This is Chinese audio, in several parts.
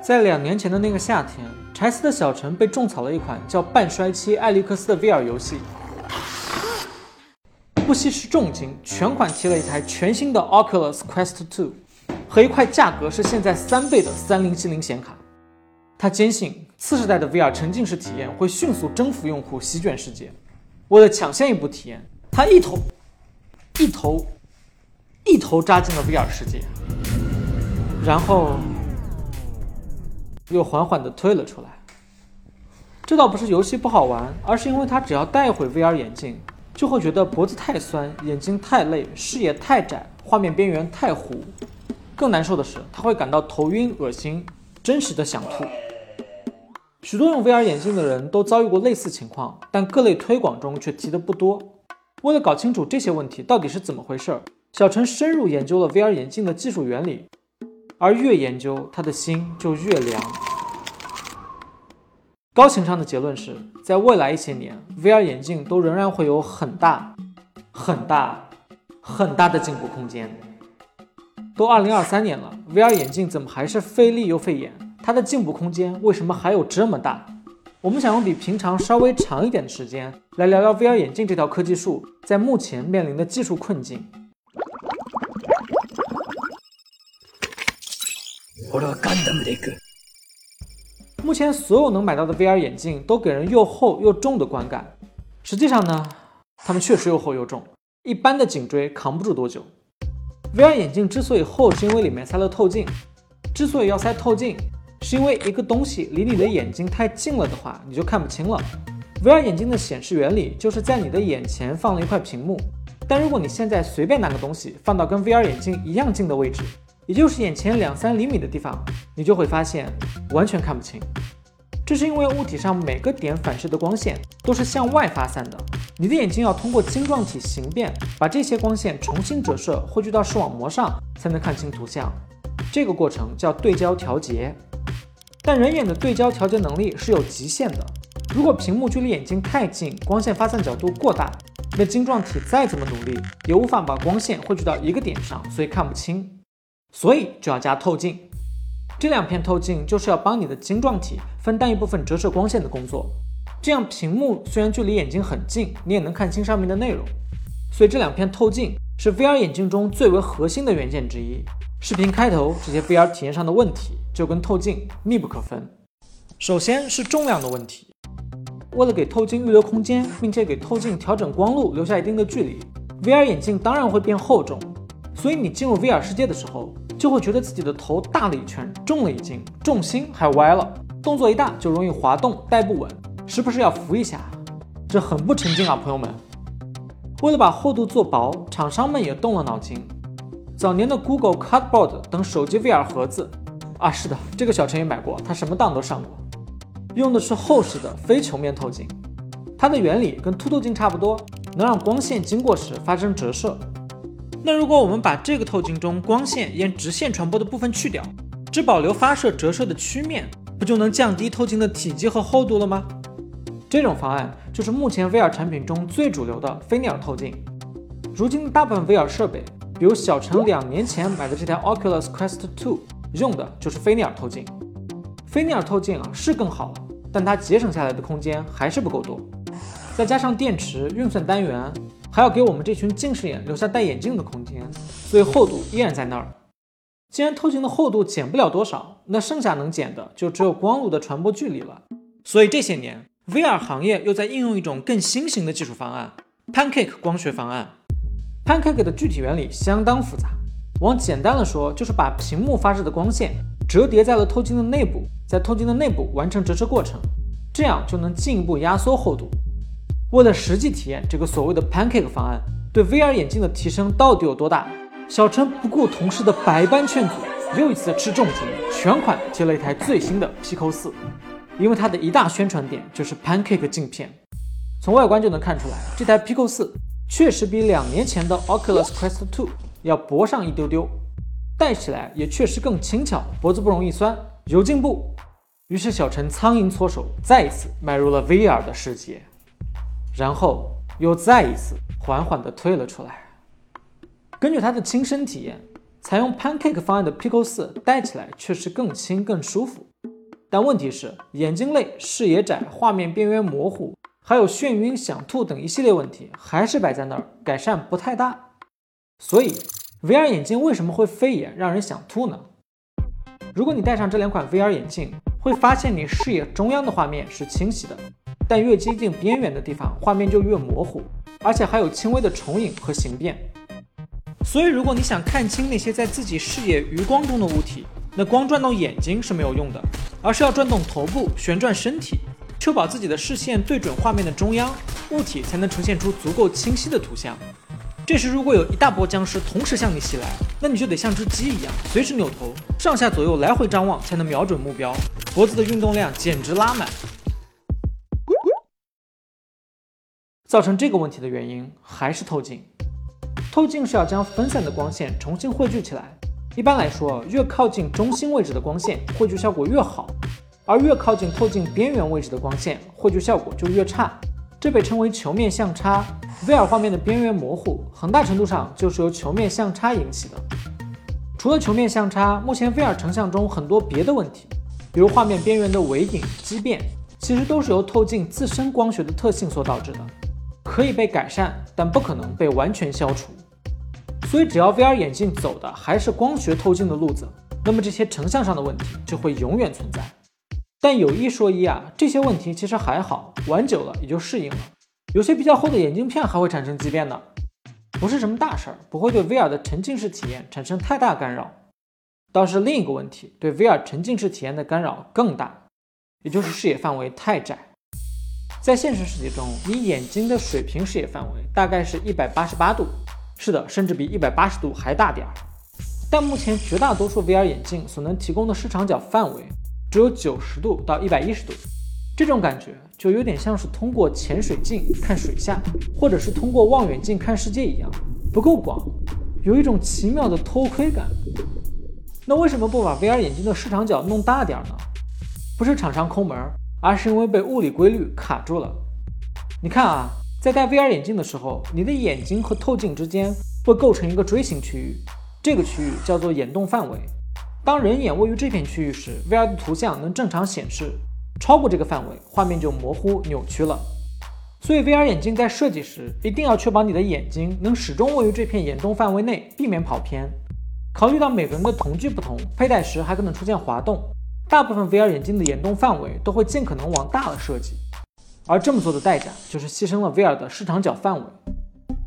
在两年前的那个夏天，柴斯的小陈被种草了一款叫《半衰期艾利克斯》的 VR 游戏，不惜是重金，全款提了一台全新的 Oculus Quest 2和一块价格是现在三倍的三零七零显卡。他坚信次世代的 VR 沉浸式体验会迅速征服用户，席卷世界。为了抢先一步体验，他一头一头一头扎进了 VR 世界，然后又缓缓地退了出来。这倒不是游戏不好玩，而是因为他只要戴一会 VR 眼镜，就会觉得脖子太酸、眼睛太累、视野太窄、画面边缘太糊。更难受的是，他会感到头晕、恶心，真实的想吐。许多用 VR 眼镜的人都遭遇过类似情况，但各类推广中却提的不多。为了搞清楚这些问题到底是怎么回事，小陈深入研究了 VR 眼镜的技术原理，而越研究，他的心就越凉。高情商的结论是，在未来一些年，VR 眼镜都仍然会有很大、很大、很大的进步空间。都二零二三年了，VR 眼镜怎么还是费力又费眼？它的进步空间为什么还有这么大？我们想用比平常稍微长一点的时间来聊聊 VR 眼镜这条科技树在目前面临的技术困境。目前所有能买到的 VR 眼镜都给人又厚又重的观感，实际上呢，它们确实又厚又重，一般的颈椎扛不住多久。VR 眼镜之所以厚，是因为里面塞了透镜。之所以要塞透镜。是因为一个东西离你的眼睛太近了的话，你就看不清了。VR 眼镜的显示原理就是在你的眼前放了一块屏幕，但如果你现在随便拿个东西放到跟 VR 眼镜一样近的位置，也就是眼前两三厘米的地方，你就会发现完全看不清。这是因为物体上每个点反射的光线都是向外发散的，你的眼睛要通过晶状体形变，把这些光线重新折射汇聚到视网膜上，才能看清图像。这个过程叫对焦调节。但人眼的对焦调节能力是有极限的。如果屏幕距离眼睛太近，光线发散角度过大，那晶状体再怎么努力，也无法把光线汇聚到一个点上，所以看不清。所以就要加透镜。这两片透镜就是要帮你的晶状体分担一部分折射光线的工作。这样屏幕虽然距离眼睛很近，你也能看清上面的内容。所以这两片透镜是 VR 眼镜中最为核心的元件之一。视频开头这些 VR 体验上的问题。就跟透镜密不可分。首先是重量的问题，为了给透镜预留空间，并且给透镜调整光路留下一定的距离，VR 眼镜当然会变厚重。所以你进入 VR 世界的时候，就会觉得自己的头大了一圈，重了一斤，重心还歪了，动作一大就容易滑动，带不稳，时不时要扶一下，这很不沉浸啊，朋友们。为了把厚度做薄，厂商们也动了脑筋。早年的 Google Cardboard 等手机 VR 盒子。啊，是的，这个小陈也买过，他什么档都上过。用的是厚实的非球面透镜，它的原理跟凸透镜差不多，能让光线经过时发生折射。那如果我们把这个透镜中光线沿直线传播的部分去掉，只保留发射折射的曲面，不就能降低透镜的体积和厚度了吗？这种方案就是目前 VR 产品中最主流的菲涅尔透镜。如今的大部分 VR 设备，比如小陈两年前买的这台 Oculus Quest 2。用的就是菲涅尔透镜，菲涅尔透镜啊是更好了，但它节省下来的空间还是不够多，再加上电池、运算单元，还要给我们这群近视眼留下戴眼镜的空间，所以厚度依然在那儿。既然透镜的厚度减不了多少，那剩下能减的就只有光路的传播距离了。所以这些年，VR 行业又在应用一种更新型的技术方案 ——Pancake 光学方案。Pancake 的具体原理相当复杂。往简单了说，就是把屏幕发射的光线折叠在了透镜的内部，在透镜的内部完成折射过程，这样就能进一步压缩厚度。为了实际体验这个所谓的 pancake 方案对 VR 眼镜的提升到底有多大，小陈不顾同事的百般劝阻，又一次吃重金，全款接了一台最新的 Pico 四因为它的一大宣传点就是 pancake 镜片。从外观就能看出来，这台 Pico 四确实比两年前的 Oculus Quest 2。要薄上一丢丢，戴起来也确实更轻巧，脖子不容易酸，有进步。于是小陈苍蝇搓手，再一次迈入了 VR 的世界，然后又再一次缓缓地退了出来。根据他的亲身体验，采用 Pancake 方案的 Pico 4戴起来确实更轻更舒服，但问题是，眼睛累、视野窄、画面边缘模糊，还有眩晕、想吐等一系列问题，还是摆在那儿，改善不太大。所以，VR 眼镜为什么会飞眼，让人想吐呢？如果你戴上这两款 VR 眼镜，会发现你视野中央的画面是清晰的，但越接近边缘的地方，画面就越模糊，而且还有轻微的重影和形变。所以，如果你想看清那些在自己视野余光中的物体，那光转动眼睛是没有用的，而是要转动头部、旋转身体，确保自己的视线对准画面的中央，物体才能呈现出足够清晰的图像。这时，如果有一大波僵尸同时向你袭来，那你就得像只鸡一样，随时扭头，上下左右来回张望，才能瞄准目标。脖子的运动量简直拉满。造成这个问题的原因还是透镜。透镜是要将分散的光线重新汇聚起来。一般来说，越靠近中心位置的光线汇聚效果越好，而越靠近透镜边缘位置的光线汇聚效果就越差。这被称为球面相差。VR 画面的边缘模糊，很大程度上就是由球面相差引起的。除了球面相差，目前 VR 成像中很多别的问题，比如画面边缘的微影、畸变，其实都是由透镜自身光学的特性所导致的。可以被改善，但不可能被完全消除。所以，只要 VR 眼镜走的还是光学透镜的路子，那么这些成像上的问题就会永远存在。但有一说一啊，这些问题其实还好，玩久了也就适应了。有些比较厚的眼镜片还会产生畸变呢，不是什么大事儿，不会对 VR 的沉浸式体验产生太大干扰。倒是另一个问题，对 VR 沉浸式体验的干扰更大，也就是视野范围太窄。在现实世界中，你眼睛的水平视野范围大概是一百八十八度，是的，甚至比一百八十度还大点儿。但目前绝大多数 VR 眼镜所能提供的视场角范围只有九十度到一百一十度，这种感觉就有点像是通过潜水镜看水下，或者是通过望远镜看世界一样，不够广，有一种奇妙的偷窥感。那为什么不把 VR 眼镜的视场角弄大点儿呢？不是厂商抠门儿。而是因为被物理规律卡住了。你看啊，在戴 VR 眼镜的时候，你的眼睛和透镜之间会构成一个锥形区域，这个区域叫做眼动范围。当人眼位于这片区域时，VR 的图像能正常显示；超过这个范围，画面就模糊扭曲了。所以 VR 眼镜在设计时一定要确保你的眼睛能始终位于这片眼动范围内，避免跑偏。考虑到每个人的瞳距不同，佩戴时还可能出现滑动。大部分 VR 眼镜的眼动范围都会尽可能往大了设计，而这么做的代价就是牺牲了 VR 的视场角范围。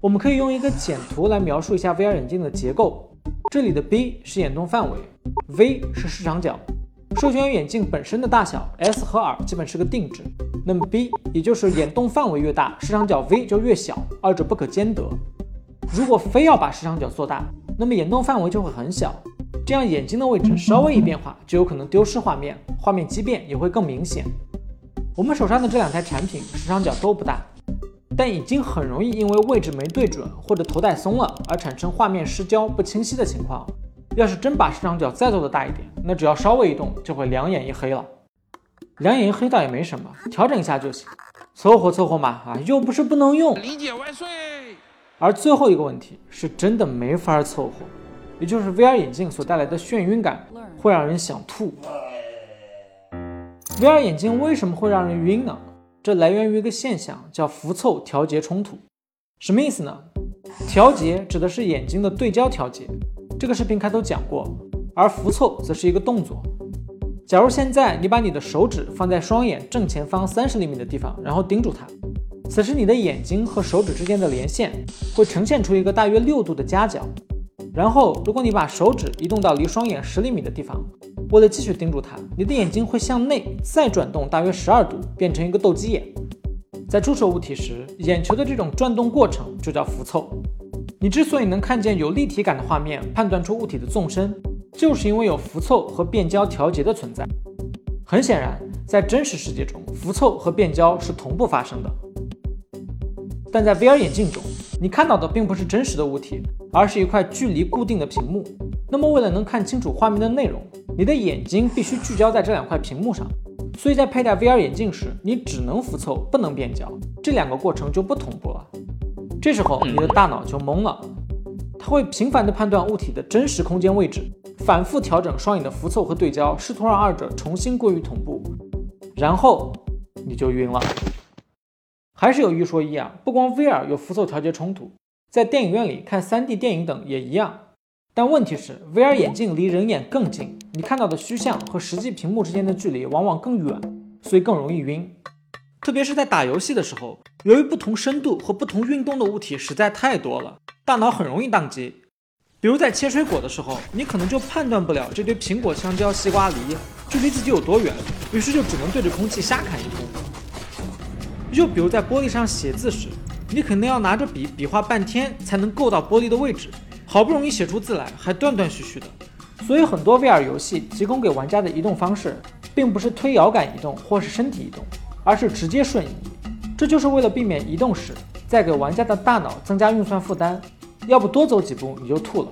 我们可以用一个简图来描述一下 VR 眼镜的结构。这里的 B 是眼动范围，V 是视场角。受限于眼镜本身的大小，S 和 R 基本是个定值。那么 B 也就是眼动范围越大，视场角 V 就越小，二者不可兼得。如果非要把视场角做大，那么眼动范围就会很小。这样眼睛的位置稍微一变化，就有可能丢失画面，画面畸变也会更明显。我们手上的这两台产品视场角都不大，但已经很容易因为位置没对准或者头戴松了而产生画面失焦不清晰的情况。要是真把视场角再做的大一点，那只要稍微一动就会两眼一黑了。两眼一黑倒也没什么，调整一下就行，凑合凑合嘛啊，又不是不能用。理解万岁。而最后一个问题是真的没法凑合。也就是 VR 眼镜所带来的眩晕感会让人想吐。VR 眼镜为什么会让人晕呢？这来源于一个现象，叫辐凑调节冲突。什么意思呢？调节指的是眼睛的对焦调节，这个视频开头讲过。而辐凑则是一个动作。假如现在你把你的手指放在双眼正前方三十厘米的地方，然后盯住它，此时你的眼睛和手指之间的连线会呈现出一个大约六度的夹角。然后，如果你把手指移动到离双眼十厘米的地方，为了继续盯住它，你的眼睛会向内再转动大约十二度，变成一个斗鸡眼。在注视物体时，眼球的这种转动过程就叫辐凑。你之所以能看见有立体感的画面，判断出物体的纵深，就是因为有辐凑和变焦调节的存在。很显然，在真实世界中，辐凑和变焦是同步发生的，但在 VR 眼镜中。你看到的并不是真实的物体，而是一块距离固定的屏幕。那么，为了能看清楚画面的内容，你的眼睛必须聚焦在这两块屏幕上。所以在佩戴 VR 眼镜时，你只能辐凑，不能变焦，这两个过程就不同步了。这时候，你的大脑就懵了，它会频繁地判断物体的真实空间位置，反复调整双眼的浮凑和对焦，试图让二者重新归于同步，然后你就晕了。还是有一说一啊，不光 VR 有浮凑调节冲突，在电影院里看 3D 电影等也一样。但问题是，VR 眼镜离人眼更近，你看到的虚像和实际屏幕之间的距离往往更远，所以更容易晕。特别是在打游戏的时候，由于不同深度和不同运动的物体实在太多了，大脑很容易宕机。比如在切水果的时候，你可能就判断不了这堆苹果、香蕉、西瓜、梨距离自己有多远，于是就只能对着空气瞎砍一通。就比如在玻璃上写字时，你肯定要拿着笔比划半天才能够到玻璃的位置，好不容易写出字来还断断续续的。所以很多 VR 游戏提供给玩家的移动方式，并不是推摇杆移动或是身体移动。而是直接瞬移，这就是为了避免移动时再给玩家的大脑增加运算负担，要不多走几步你就吐了。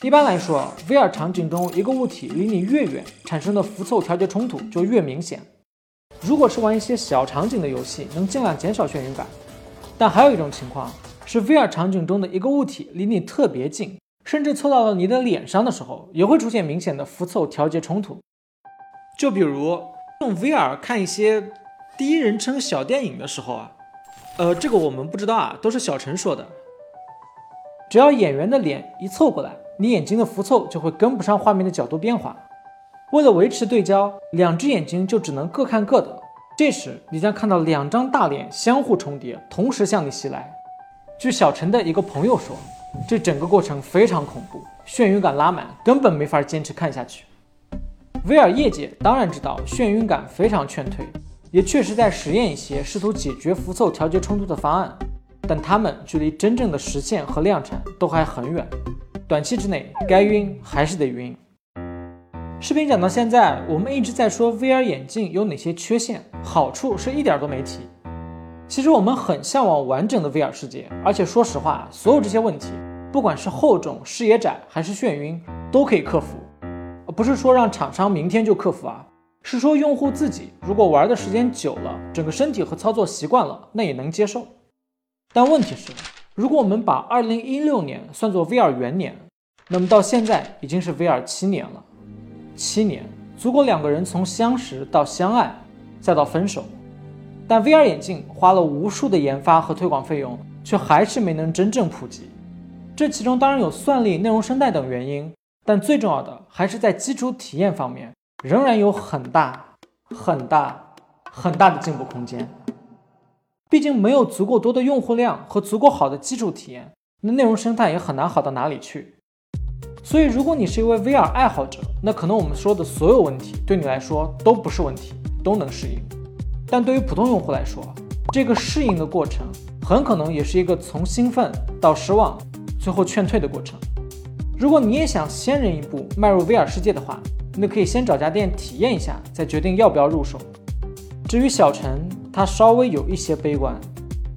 一般来说，VR 场景中一个物体离你越远，产生的浮凑调节冲突就越明显。如果是玩一些小场景的游戏，能尽量减少眩晕感。但还有一种情况是，VR 场景中的一个物体离你特别近，甚至凑到了你的脸上的时候，也会出现明显的浮凑调节冲突。就比如用 VR 看一些。第一人称小电影的时候啊，呃，这个我们不知道啊，都是小陈说的。只要演员的脸一凑过来，你眼睛的浮凑就会跟不上画面的角度变化。为了维持对焦，两只眼睛就只能各看各的。这时你将看到两张大脸相互重叠，同时向你袭来。据小陈的一个朋友说，这整个过程非常恐怖，眩晕感拉满，根本没法坚持看下去。威尔业界当然知道眩晕感非常劝退。也确实在实验一些试图解决浮凑调节冲突的方案，但他们距离真正的实现和量产都还很远。短期之内，该晕还是得晕。视频讲到现在，我们一直在说 VR 眼镜有哪些缺陷，好处是一点都没提。其实我们很向往完整的 VR 世界，而且说实话，所有这些问题，不管是厚重、视野窄还是眩晕，都可以克服。不是说让厂商明天就克服啊。是说，用户自己如果玩的时间久了，整个身体和操作习惯了，那也能接受。但问题是，如果我们把2016年算作 VR 元年，那么到现在已经是 VR 七年了。七年足够两个人从相识到相爱，再到分手。但 VR 眼镜花了无数的研发和推广费用，却还是没能真正普及。这其中当然有算力、内容生态等原因，但最重要的还是在基础体验方面。仍然有很大、很大、很大的进步空间。毕竟没有足够多的用户量和足够好的基础体验，那内容生态也很难好到哪里去。所以，如果你是一位 VR 爱好者，那可能我们说的所有问题对你来说都不是问题，都能适应。但对于普通用户来说，这个适应的过程很可能也是一个从兴奋到失望，最后劝退的过程。如果你也想先人一步迈入 VR 世界的话，那可以先找家店体验一下，再决定要不要入手。至于小陈，他稍微有一些悲观。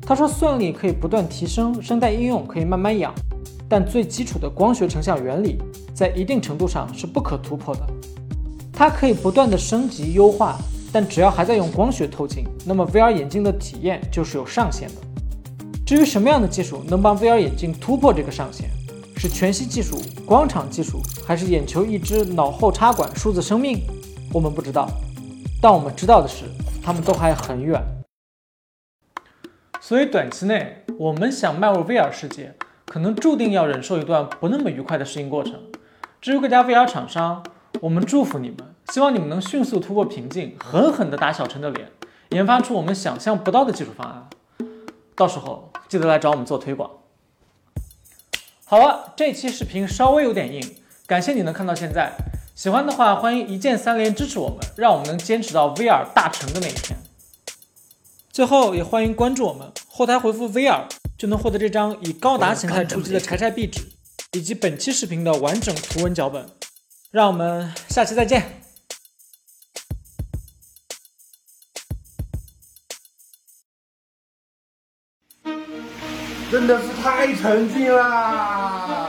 他说，算力可以不断提升，声带应用可以慢慢养，但最基础的光学成像原理在一定程度上是不可突破的。它可以不断的升级优化，但只要还在用光学透镜，那么 VR 眼镜的体验就是有上限的。至于什么样的技术能帮 VR 眼镜突破这个上限？是全息技术、光场技术，还是眼球一支脑后插管数字生命？我们不知道，但我们知道的是，他们都还很远。所以短期内，我们想迈入 VR 世界，可能注定要忍受一段不那么愉快的适应过程。至于各家 VR 厂商，我们祝福你们，希望你们能迅速突破瓶颈，狠狠地打小陈的脸，研发出我们想象不到的技术方案。到时候记得来找我们做推广。好了，这期视频稍微有点硬，感谢你能看到现在。喜欢的话，欢迎一键三连支持我们，让我们能坚持到 VR 大成的那一天。最后也欢迎关注我们，后台回复 VR 就能获得这张以高达形态出击的柴柴壁纸，以及本期视频的完整图文脚本。让我们下期再见。真的是太沉浸啦！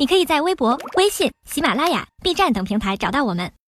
你可以在微博、微信、喜马拉雅、B 站等平台找到我们。